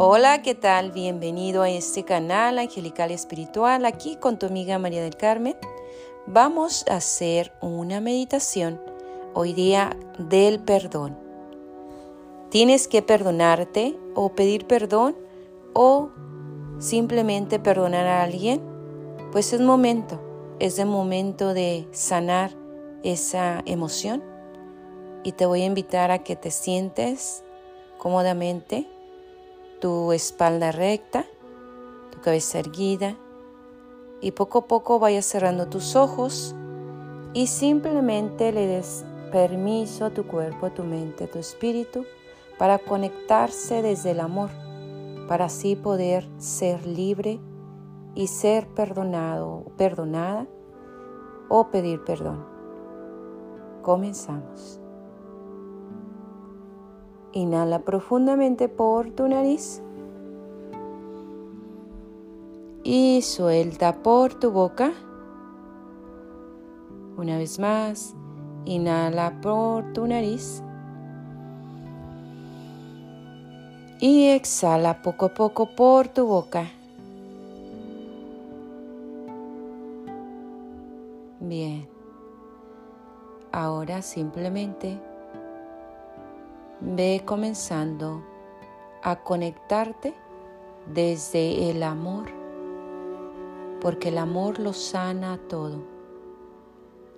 Hola, ¿qué tal? Bienvenido a este canal Angelical Espiritual, aquí con tu amiga María del Carmen. Vamos a hacer una meditación hoy día del perdón. ¿Tienes que perdonarte o pedir perdón o simplemente perdonar a alguien? Pues es momento, es el momento de sanar esa emoción y te voy a invitar a que te sientes cómodamente tu espalda recta, tu cabeza erguida y poco a poco vayas cerrando tus ojos y simplemente le des permiso a tu cuerpo, a tu mente, a tu espíritu para conectarse desde el amor, para así poder ser libre y ser perdonado perdonada o pedir perdón. Comenzamos. Inhala profundamente por tu nariz y suelta por tu boca. Una vez más, inhala por tu nariz y exhala poco a poco por tu boca. Bien. Ahora simplemente Ve comenzando a conectarte desde el amor, porque el amor lo sana todo.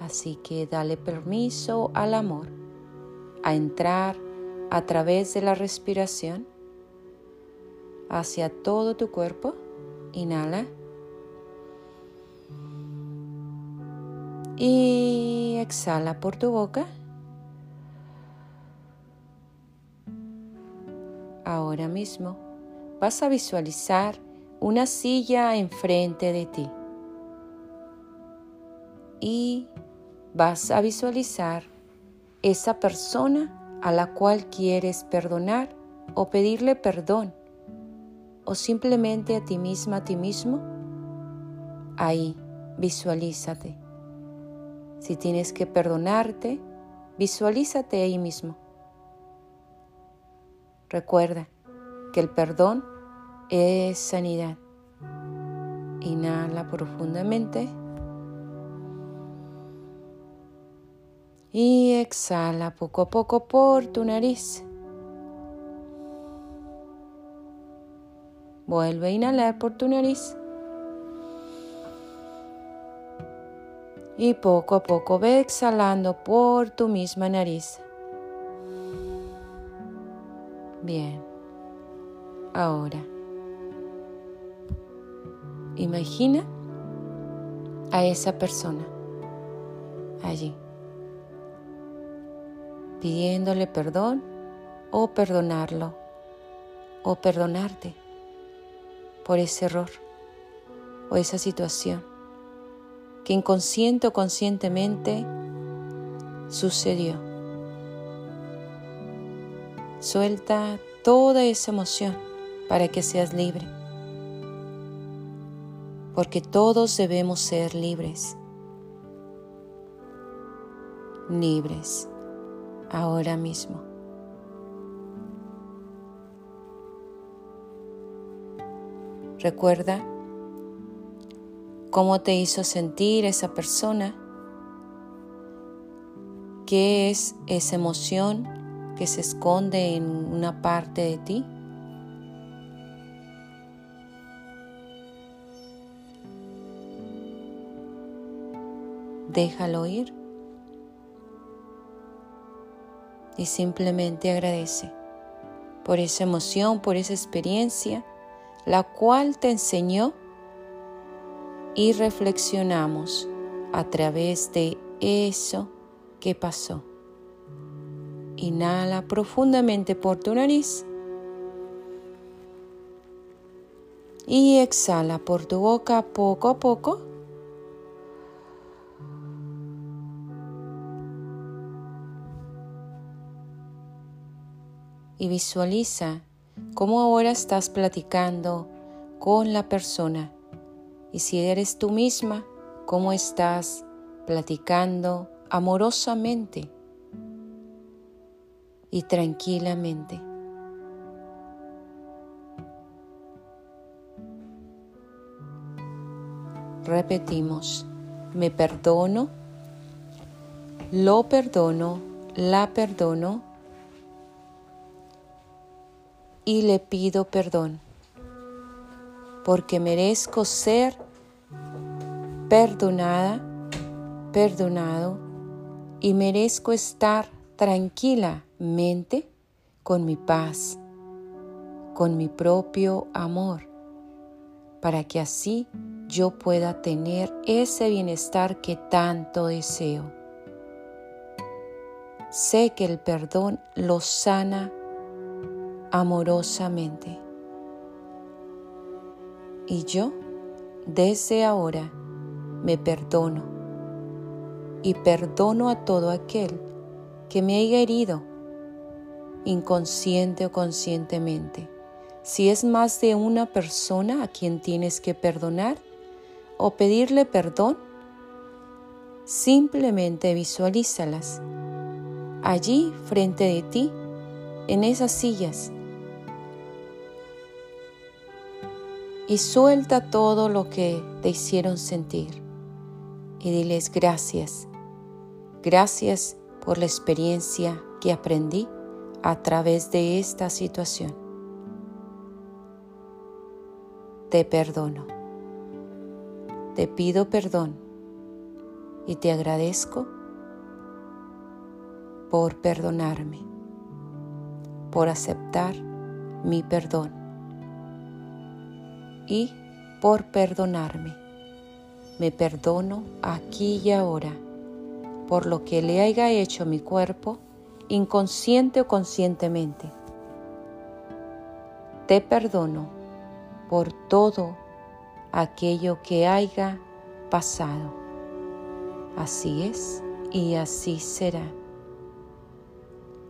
Así que dale permiso al amor a entrar a través de la respiración hacia todo tu cuerpo. Inhala. Y exhala por tu boca. Ahora mismo vas a visualizar una silla enfrente de ti y vas a visualizar esa persona a la cual quieres perdonar o pedirle perdón o simplemente a ti misma, a ti mismo. Ahí, visualízate. Si tienes que perdonarte, visualízate ahí mismo. Recuerda que el perdón es sanidad. Inhala profundamente. Y exhala poco a poco por tu nariz. Vuelve a inhalar por tu nariz. Y poco a poco ve exhalando por tu misma nariz. Bien. Ahora, imagina a esa persona allí, pidiéndole perdón o perdonarlo o perdonarte por ese error o esa situación que inconsciente o conscientemente sucedió. Suelta toda esa emoción para que seas libre. Porque todos debemos ser libres. Libres ahora mismo. Recuerda cómo te hizo sentir esa persona, qué es esa emoción que se esconde en una parte de ti. Déjalo ir y simplemente agradece por esa emoción, por esa experiencia, la cual te enseñó y reflexionamos a través de eso que pasó. Inhala profundamente por tu nariz y exhala por tu boca poco a poco. Y visualiza cómo ahora estás platicando con la persona. Y si eres tú misma, cómo estás platicando amorosamente y tranquilamente. Repetimos, me perdono, lo perdono, la perdono y le pido perdón, porque merezco ser perdonada, perdonado y merezco estar tranquilamente con mi paz, con mi propio amor, para que así yo pueda tener ese bienestar que tanto deseo. Sé que el perdón lo sana amorosamente. Y yo, desde ahora, me perdono y perdono a todo aquel que me haya herido, inconsciente o conscientemente. Si es más de una persona a quien tienes que perdonar o pedirle perdón, simplemente visualízalas allí frente de ti, en esas sillas. Y suelta todo lo que te hicieron sentir y diles gracias. Gracias por la experiencia que aprendí a través de esta situación. Te perdono. Te pido perdón y te agradezco por perdonarme, por aceptar mi perdón y por perdonarme. Me perdono aquí y ahora por lo que le haya hecho mi cuerpo, inconsciente o conscientemente. Te perdono por todo aquello que haya pasado. Así es y así será.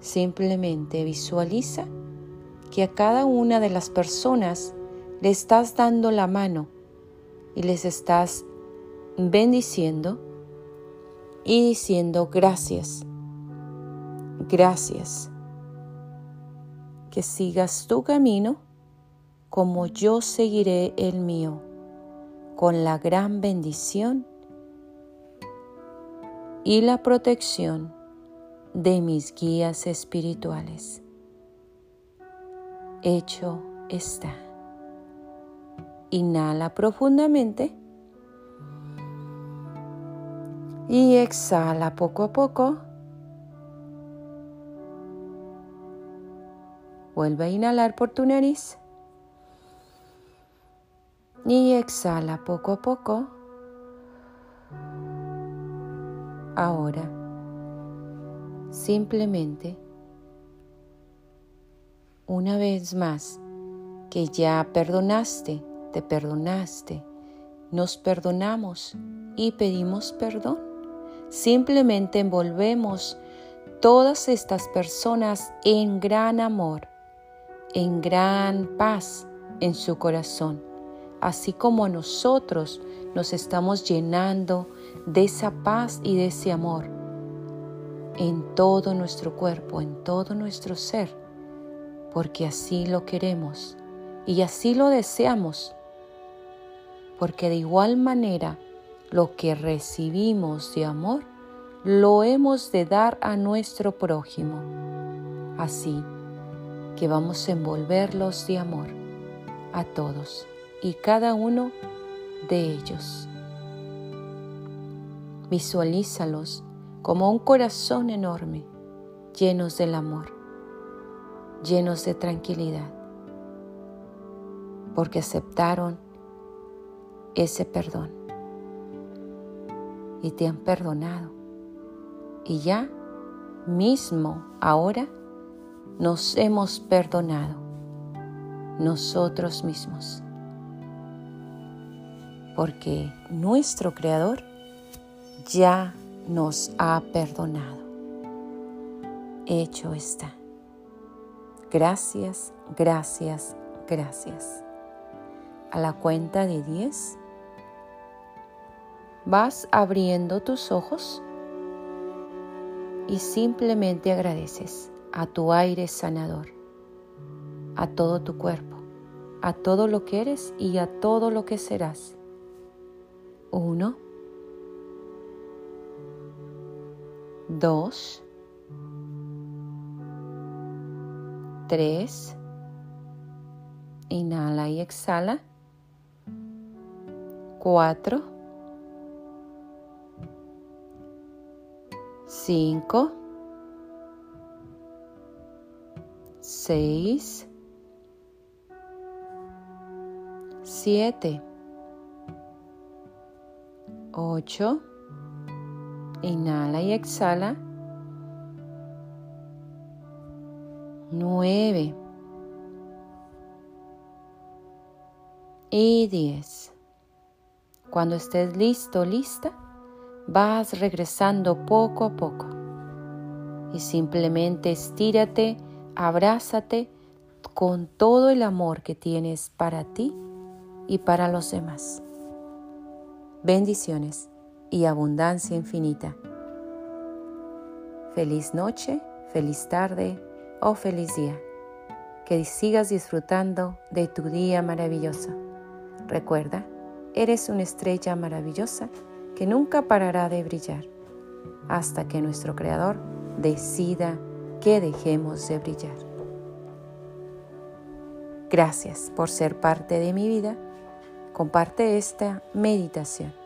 Simplemente visualiza que a cada una de las personas le estás dando la mano y les estás bendiciendo y diciendo gracias, gracias. Que sigas tu camino como yo seguiré el mío, con la gran bendición y la protección de mis guías espirituales. Hecho está. Inhala profundamente y exhala poco a poco. Vuelve a inhalar por tu nariz y exhala poco a poco. Ahora, simplemente, una vez más, que ya perdonaste, te perdonaste, nos perdonamos y pedimos perdón Simplemente envolvemos todas estas personas en gran amor, en gran paz en su corazón, así como nosotros nos estamos llenando de esa paz y de ese amor en todo nuestro cuerpo, en todo nuestro ser, porque así lo queremos y así lo deseamos, porque de igual manera lo que recibimos de amor, lo hemos de dar a nuestro prójimo. Así que vamos a envolverlos de amor a todos y cada uno de ellos. Visualízalos como un corazón enorme, llenos del amor, llenos de tranquilidad, porque aceptaron ese perdón y te han perdonado. Y ya mismo ahora nos hemos perdonado nosotros mismos. Porque nuestro Creador ya nos ha perdonado. Hecho está. Gracias, gracias, gracias. A la cuenta de 10 vas abriendo tus ojos y simplemente agradeces a tu aire sanador, a todo tu cuerpo, a todo lo que eres y a todo lo que serás. Uno, dos, tres, inhala y exhala, cuatro, cinco, seis, siete, ocho, inhala y exhala, nueve. Y diez. Cuando estés listo, lista, vas regresando poco a poco y simplemente estírate, abrázate con todo el amor que tienes para ti y para los demás. Bendiciones y abundancia infinita. Feliz noche, feliz tarde o feliz día. Que sigas disfrutando de tu día maravilloso. Recuerda, eres una estrella maravillosa que nunca parará de brillar hasta que nuestro Creador decida que dejemos de brillar. Gracias por ser parte de mi vida. Comparte esta meditación